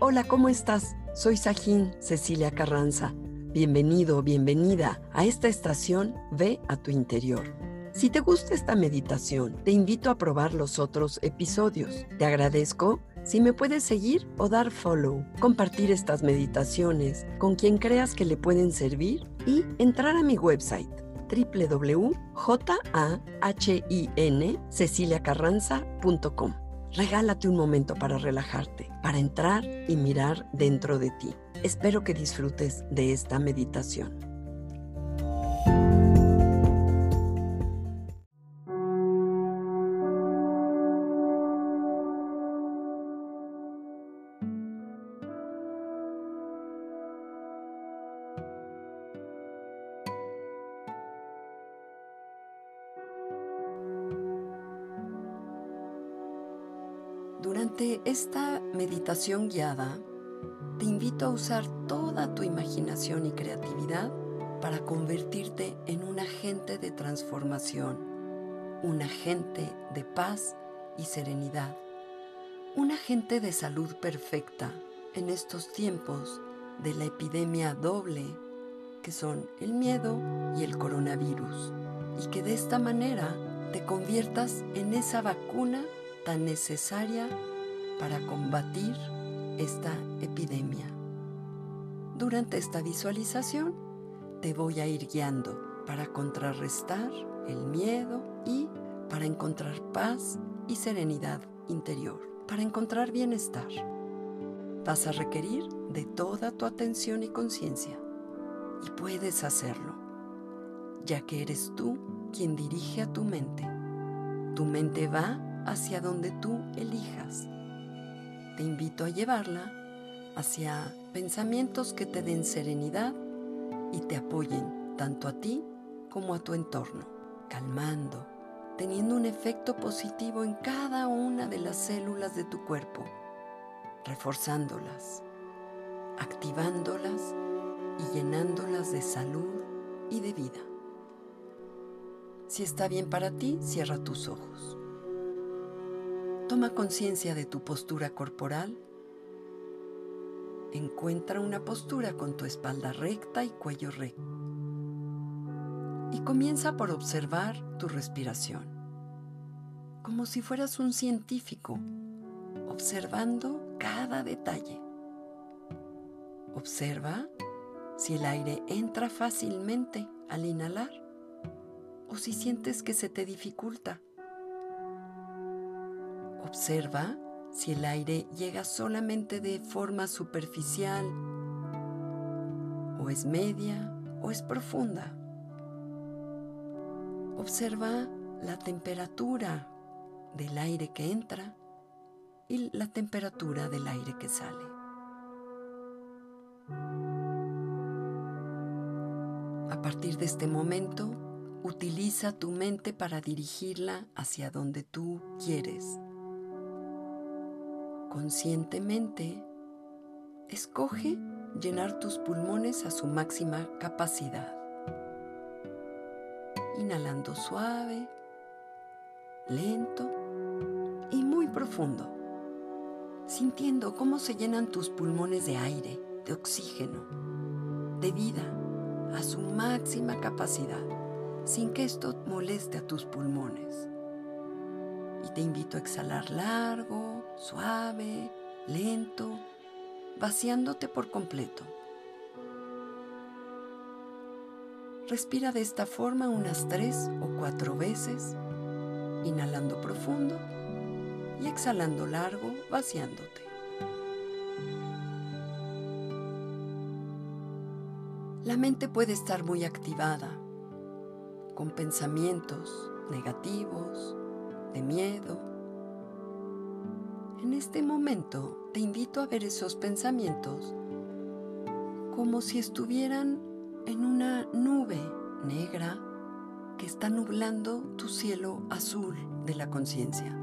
Hola, ¿cómo estás? Soy Sajín Cecilia Carranza. Bienvenido, bienvenida a esta estación Ve a tu interior. Si te gusta esta meditación, te invito a probar los otros episodios. Te agradezco si me puedes seguir o dar follow, compartir estas meditaciones con quien creas que le pueden servir y entrar a mi website www.jahinceciliacarranza.com. Regálate un momento para relajarte, para entrar y mirar dentro de ti. Espero que disfrutes de esta meditación. Durante esta meditación guiada, te invito a usar toda tu imaginación y creatividad para convertirte en un agente de transformación, un agente de paz y serenidad, un agente de salud perfecta en estos tiempos de la epidemia doble que son el miedo y el coronavirus, y que de esta manera te conviertas en esa vacuna tan necesaria para combatir esta epidemia. Durante esta visualización te voy a ir guiando para contrarrestar el miedo y para encontrar paz y serenidad interior, para encontrar bienestar. Vas a requerir de toda tu atención y conciencia y puedes hacerlo, ya que eres tú quien dirige a tu mente. Tu mente va hacia donde tú elijas. Te invito a llevarla hacia pensamientos que te den serenidad y te apoyen tanto a ti como a tu entorno, calmando, teniendo un efecto positivo en cada una de las células de tu cuerpo, reforzándolas, activándolas y llenándolas de salud y de vida. Si está bien para ti, cierra tus ojos. Toma conciencia de tu postura corporal. Encuentra una postura con tu espalda recta y cuello recto. Y comienza por observar tu respiración, como si fueras un científico, observando cada detalle. Observa si el aire entra fácilmente al inhalar o si sientes que se te dificulta. Observa si el aire llega solamente de forma superficial o es media o es profunda. Observa la temperatura del aire que entra y la temperatura del aire que sale. A partir de este momento, utiliza tu mente para dirigirla hacia donde tú quieres conscientemente, escoge llenar tus pulmones a su máxima capacidad. Inhalando suave, lento y muy profundo, sintiendo cómo se llenan tus pulmones de aire, de oxígeno, de vida a su máxima capacidad, sin que esto moleste a tus pulmones. Y te invito a exhalar largo suave, lento, vaciándote por completo. Respira de esta forma unas tres o cuatro veces, inhalando profundo y exhalando largo, vaciándote. La mente puede estar muy activada, con pensamientos negativos, de miedo, en este momento te invito a ver esos pensamientos como si estuvieran en una nube negra que está nublando tu cielo azul de la conciencia,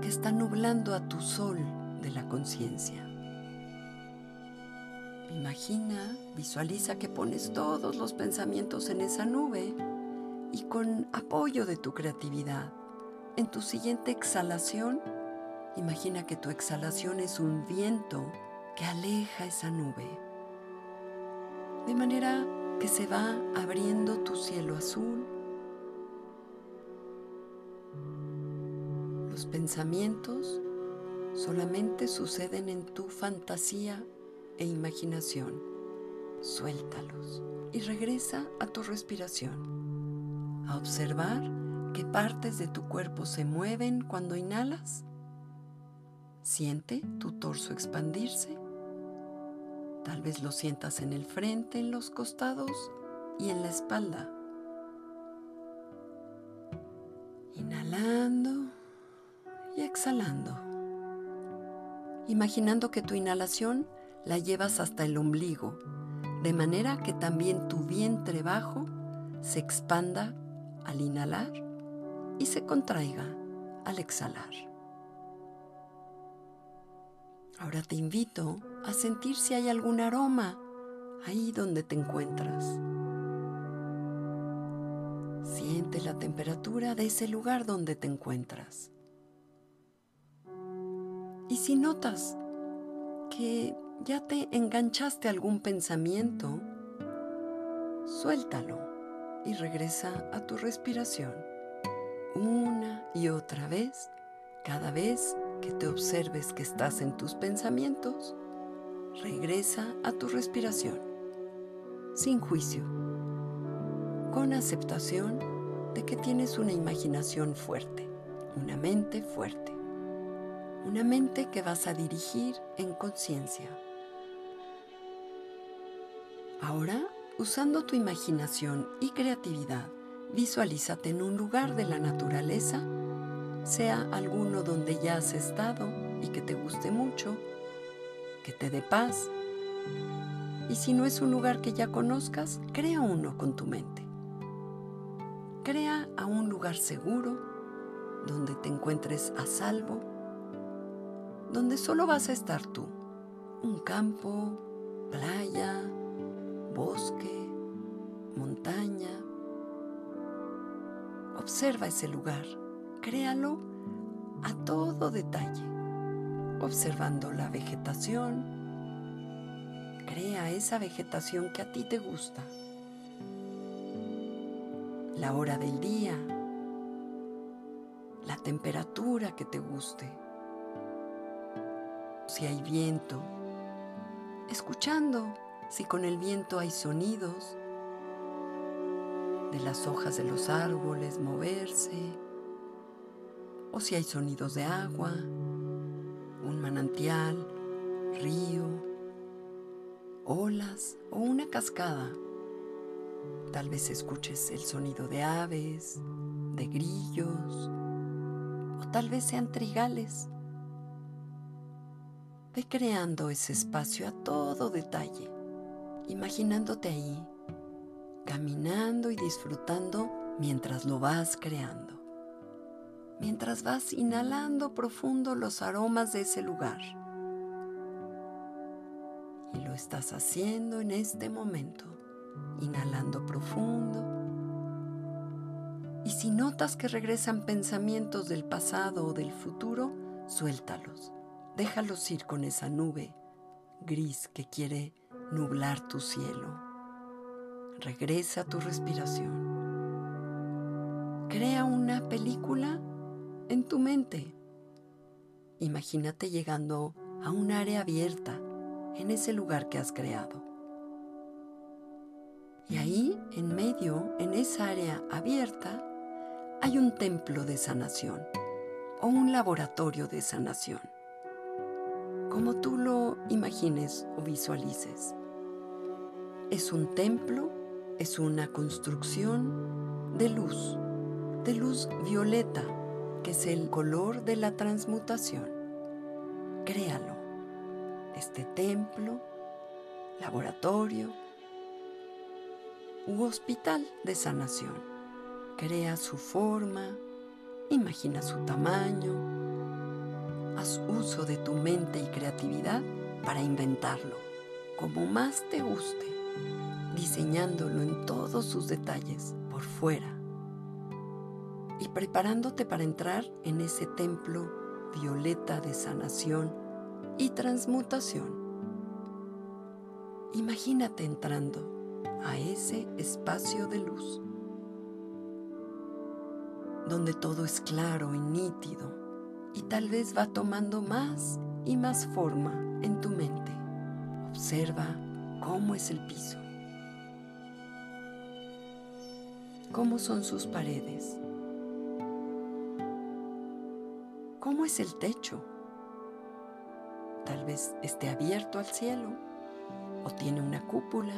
que está nublando a tu sol de la conciencia. Imagina, visualiza que pones todos los pensamientos en esa nube y con apoyo de tu creatividad, en tu siguiente exhalación, Imagina que tu exhalación es un viento que aleja esa nube, de manera que se va abriendo tu cielo azul. Los pensamientos solamente suceden en tu fantasía e imaginación. Suéltalos y regresa a tu respiración, a observar qué partes de tu cuerpo se mueven cuando inhalas. Siente tu torso expandirse. Tal vez lo sientas en el frente, en los costados y en la espalda. Inhalando y exhalando. Imaginando que tu inhalación la llevas hasta el ombligo, de manera que también tu vientre bajo se expanda al inhalar y se contraiga al exhalar. Ahora te invito a sentir si hay algún aroma ahí donde te encuentras. Siente la temperatura de ese lugar donde te encuentras. Y si notas que ya te enganchaste algún pensamiento, suéltalo y regresa a tu respiración una y otra vez, cada vez que te observes que estás en tus pensamientos, regresa a tu respiración, sin juicio, con aceptación de que tienes una imaginación fuerte, una mente fuerte, una mente que vas a dirigir en conciencia. Ahora, usando tu imaginación y creatividad, visualízate en un lugar de la naturaleza, sea alguno donde ya has estado y que te guste mucho, que te dé paz. Y si no es un lugar que ya conozcas, crea uno con tu mente. Crea a un lugar seguro, donde te encuentres a salvo, donde solo vas a estar tú. Un campo, playa, bosque, montaña. Observa ese lugar, créalo a todo detalle, observando la vegetación. Crea esa vegetación que a ti te gusta. La hora del día, la temperatura que te guste. Si hay viento, escuchando si con el viento hay sonidos de las hojas de los árboles moverse, o si hay sonidos de agua, un manantial, río, olas o una cascada. Tal vez escuches el sonido de aves, de grillos, o tal vez sean trigales. Ve creando ese espacio a todo detalle imaginándote ahí, caminando y disfrutando mientras lo vas creando, mientras vas inhalando profundo los aromas de ese lugar. Y lo estás haciendo en este momento, inhalando profundo. Y si notas que regresan pensamientos del pasado o del futuro, suéltalos, déjalos ir con esa nube gris que quiere nublar tu cielo. Regresa a tu respiración. Crea una película en tu mente. Imagínate llegando a un área abierta en ese lugar que has creado. Y ahí, en medio, en esa área abierta, hay un templo de sanación o un laboratorio de sanación, como tú lo imagines o visualices. Es un templo, es una construcción de luz, de luz violeta, que es el color de la transmutación. Créalo. Este templo, laboratorio u hospital de sanación. Crea su forma, imagina su tamaño, haz uso de tu mente y creatividad para inventarlo, como más te guste diseñándolo en todos sus detalles por fuera y preparándote para entrar en ese templo violeta de sanación y transmutación. Imagínate entrando a ese espacio de luz, donde todo es claro y nítido y tal vez va tomando más y más forma en tu mente. Observa cómo es el piso, cómo son sus paredes, cómo es el techo. Tal vez esté abierto al cielo o tiene una cúpula.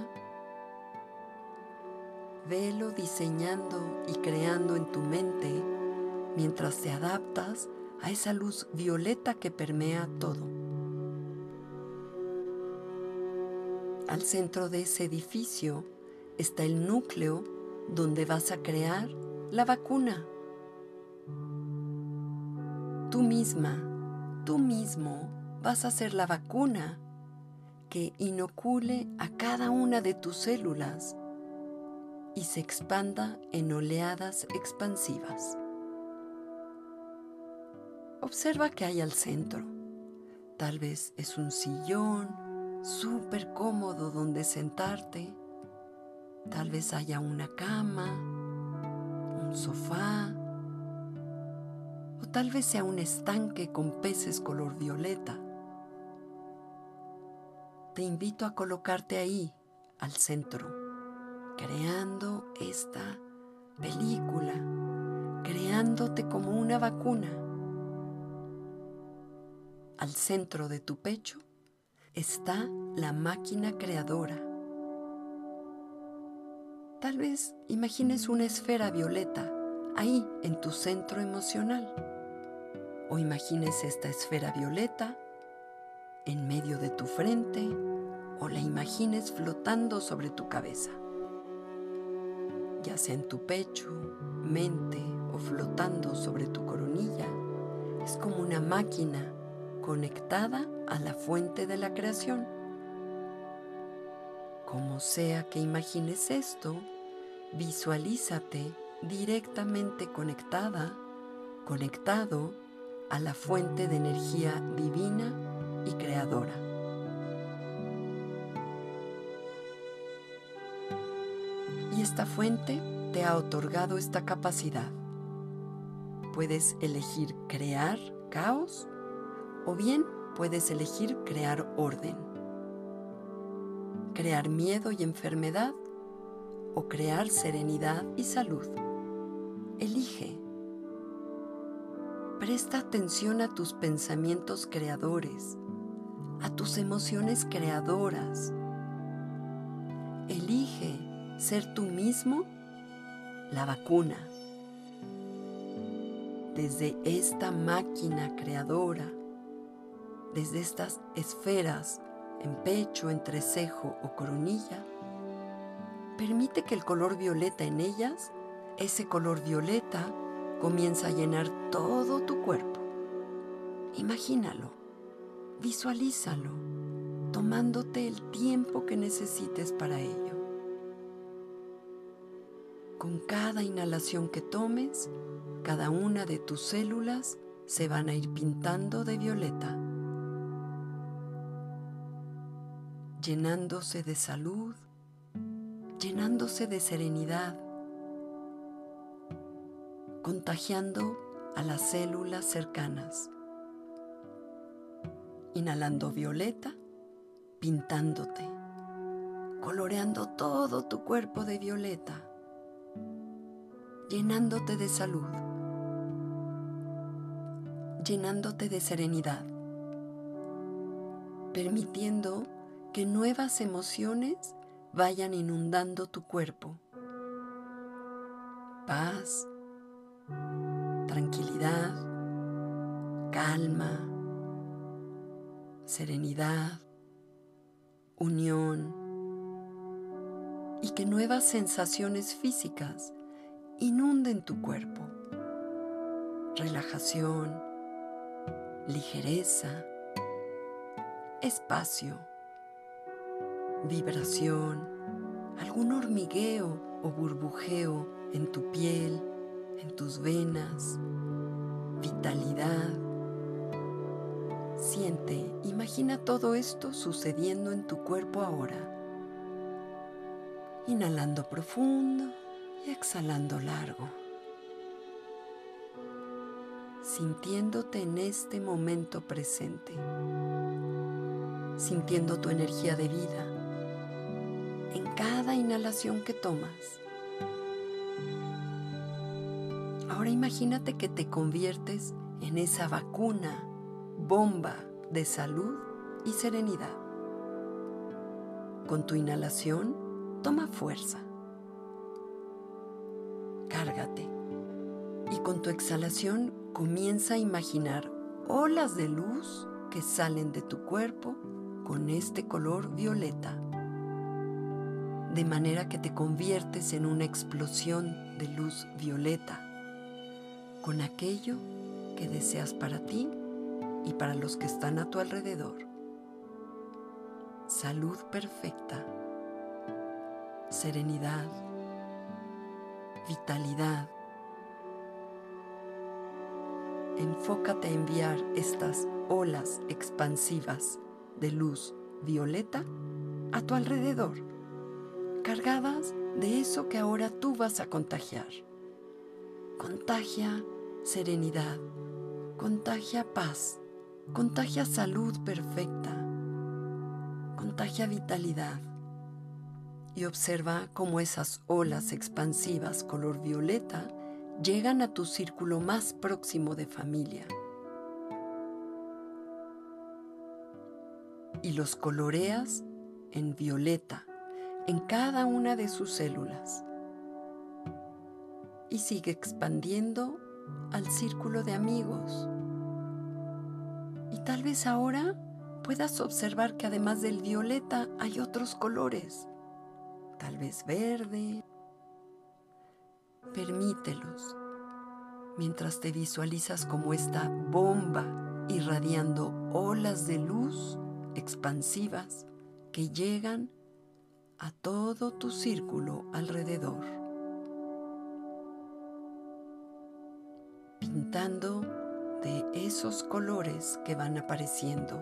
Velo diseñando y creando en tu mente mientras te adaptas a esa luz violeta que permea todo. Al centro de ese edificio está el núcleo donde vas a crear la vacuna. Tú misma, tú mismo vas a ser la vacuna que inocule a cada una de tus células y se expanda en oleadas expansivas. Observa que hay al centro. Tal vez es un sillón súper cómodo donde sentarte. Tal vez haya una cama, un sofá. O tal vez sea un estanque con peces color violeta. Te invito a colocarte ahí, al centro, creando esta película, creándote como una vacuna al centro de tu pecho está la máquina creadora. Tal vez imagines una esfera violeta ahí en tu centro emocional. O imagines esta esfera violeta en medio de tu frente o la imagines flotando sobre tu cabeza. Ya sea en tu pecho, mente o flotando sobre tu coronilla, es como una máquina conectada a la fuente de la creación. Como sea que imagines esto, visualízate directamente conectada, conectado a la fuente de energía divina y creadora. Y esta fuente te ha otorgado esta capacidad. Puedes elegir crear caos o bien puedes elegir crear orden, crear miedo y enfermedad o crear serenidad y salud. Elige. Presta atención a tus pensamientos creadores, a tus emociones creadoras. Elige ser tú mismo la vacuna. Desde esta máquina creadora desde estas esferas en pecho, entrecejo o coronilla, permite que el color violeta en ellas, ese color violeta, comienza a llenar todo tu cuerpo. Imagínalo, visualízalo, tomándote el tiempo que necesites para ello. Con cada inhalación que tomes, cada una de tus células se van a ir pintando de violeta. llenándose de salud, llenándose de serenidad, contagiando a las células cercanas. Inhalando violeta, pintándote, coloreando todo tu cuerpo de violeta, llenándote de salud, llenándote de serenidad, permitiendo que nuevas emociones vayan inundando tu cuerpo. Paz, tranquilidad, calma, serenidad, unión y que nuevas sensaciones físicas inunden tu cuerpo. Relajación, ligereza, espacio vibración, algún hormigueo o burbujeo en tu piel, en tus venas, vitalidad. Siente, imagina todo esto sucediendo en tu cuerpo ahora. Inhalando profundo y exhalando largo. Sintiéndote en este momento presente. Sintiendo tu energía de vida en cada inhalación que tomas. Ahora imagínate que te conviertes en esa vacuna, bomba de salud y serenidad. Con tu inhalación, toma fuerza. Cárgate. Y con tu exhalación comienza a imaginar olas de luz que salen de tu cuerpo con este color violeta. De manera que te conviertes en una explosión de luz violeta, con aquello que deseas para ti y para los que están a tu alrededor salud perfecta, serenidad, vitalidad. Enfócate a enviar estas olas expansivas de luz violeta a tu alrededor, cargadas de eso que ahora tú vas a contagiar. Contagia serenidad, contagia paz, contagia salud perfecta contagia vitalidad. Y observa cómo esas olas expansivas color violeta llegan a tu círculo más próximo de familia. Y los coloreas en violeta en cada una de sus células. Y sigue expandiendo al círculo de amigos. Y tal vez ahora puedas observar que además del violeta hay otros colores, tal vez verde. Permítelos mientras te visualizas como esta bomba irradiando olas de luz expansivas que llegan a todo tu círculo alrededor, de esos colores que van apareciendo.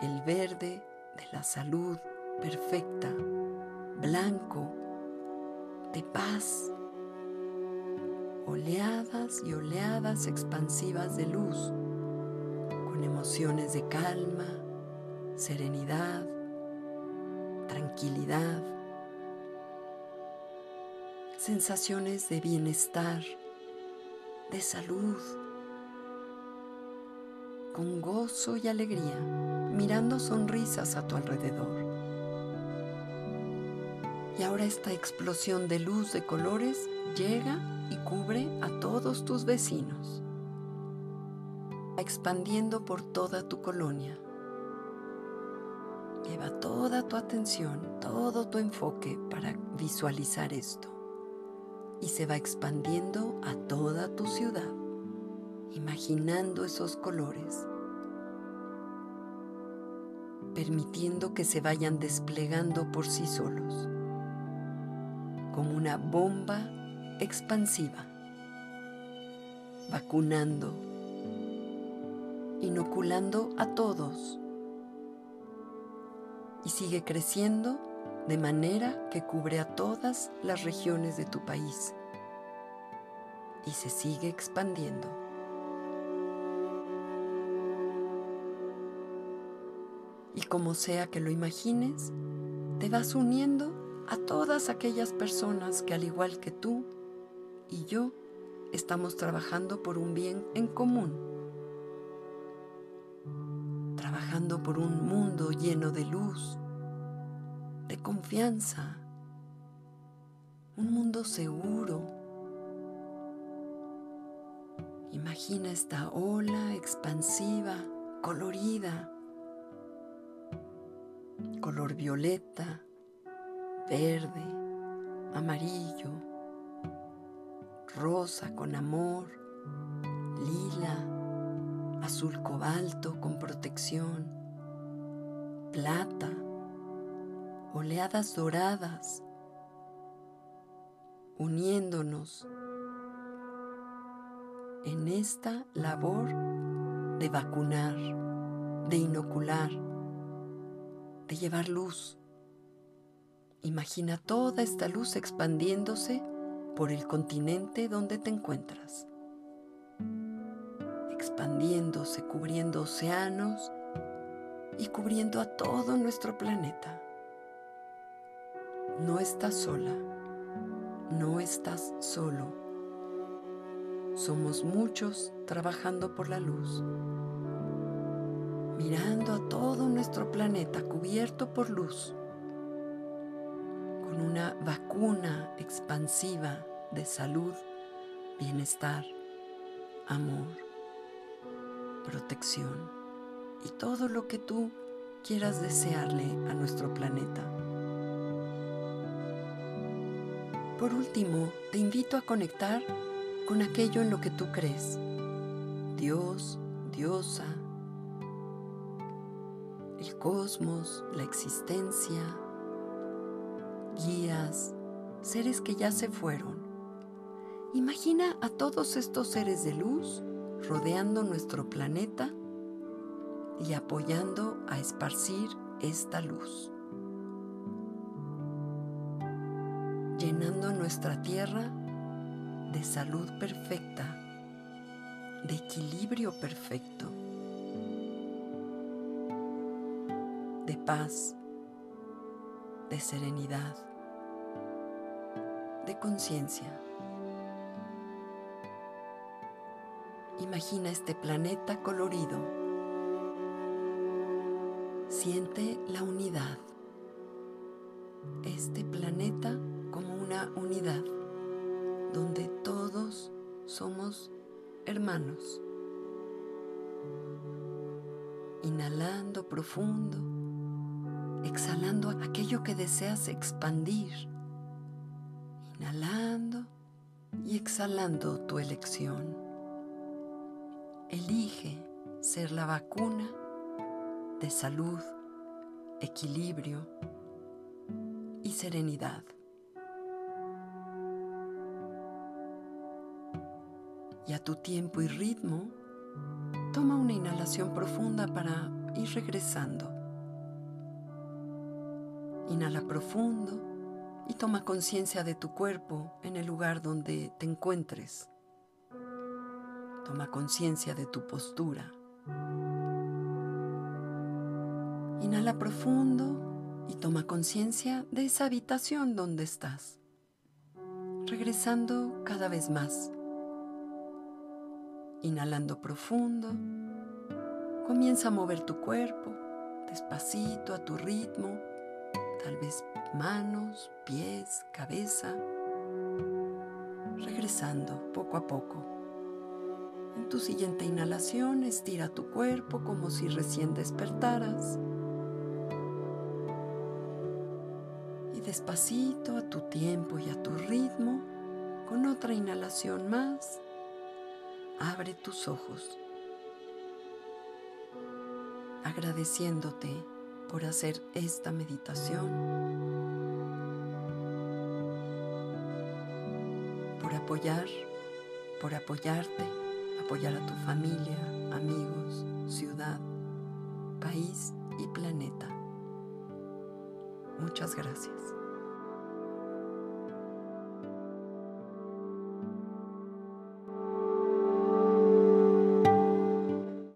El verde de la salud perfecta, blanco, de paz, oleadas y oleadas expansivas de luz, con emociones de calma, serenidad, tranquilidad, sensaciones de bienestar, de salud, con gozo y alegría, mirando sonrisas a tu alrededor. Y ahora esta explosión de luz de colores llega y cubre a todos tus vecinos, expandiendo por toda tu colonia. Lleva toda tu atención, todo tu enfoque para visualizar esto. Y se va expandiendo a toda tu ciudad imaginando esos colores, permitiendo que se vayan desplegando por sí solos, como una bomba expansiva, vacunando, inoculando a todos y sigue creciendo de manera que cubre a todas las regiones de tu país y se sigue expandiendo. Y como sea que lo imagines, te vas uniendo a todas aquellas personas que al igual que tú y yo estamos trabajando por un bien en común. Trabajando por un mundo lleno de luz, de confianza, un mundo seguro. Imagina esta ola expansiva, colorida, color violeta, verde, amarillo, rosa con amor, lila, azul cobalto con protección, plata, oleadas doradas, uniéndonos en esta labor de vacunar, de inocular, de llevar luz, Imagina toda esta luz expandiéndose por el continente donde te encuentras, expandiéndose, cubriendo océanos y cubriendo a todo nuestro planeta. No estás sola, no estás solo. Somos muchos trabajando por la luz, mirando a todo nuestro planeta cubierto por luz, con una vacuna expansiva de salud, bienestar, amor, protección y todo lo que tú quieras desearle a nuestro planeta. Por último, te invito a conectar con aquello en lo que tú crees. Dios, diosa, el cosmos, la existencia, guías, seres que ya se fueron. Imagina a todos estos seres de luz rodeando nuestro planeta y apoyando a esparcir esta luz. llenando nuestra tierra de salud perfecta, de equilibrio perfecto, de paz, de serenidad, de conciencia. Imagina este planeta colorido. Siente la unidad. Este planeta como una unidad donde todos somos hermanos. Inhalando profundo, exhalando aquello que deseas expandir. Inhalando y exhalando tu elección. Elige ser la vacuna de salud, equilibrio y serenidad. Y a tu tiempo y ritmo, toma una inhalación profunda para ir regresando. Inhala profundo y toma conciencia de tu cuerpo en el lugar donde te encuentres. Toma conciencia de tu postura. Inhala profundo y toma conciencia de esa habitación donde estás, regresando cada vez más Inhalando profundo, comienza a mover tu cuerpo despacito a tu ritmo, tal vez manos, pies, cabeza, regresando poco a poco. En tu siguiente inhalación estira tu cuerpo como si recién despertaras. Y despacito a tu tiempo y a tu ritmo, con otra inhalación más, abre tus ojos, agradeciéndote por hacer esta meditación, por apoyar, por apoyarte, apoyar a tu familia, amigos, ciudad, país y planeta. Muchas gracias.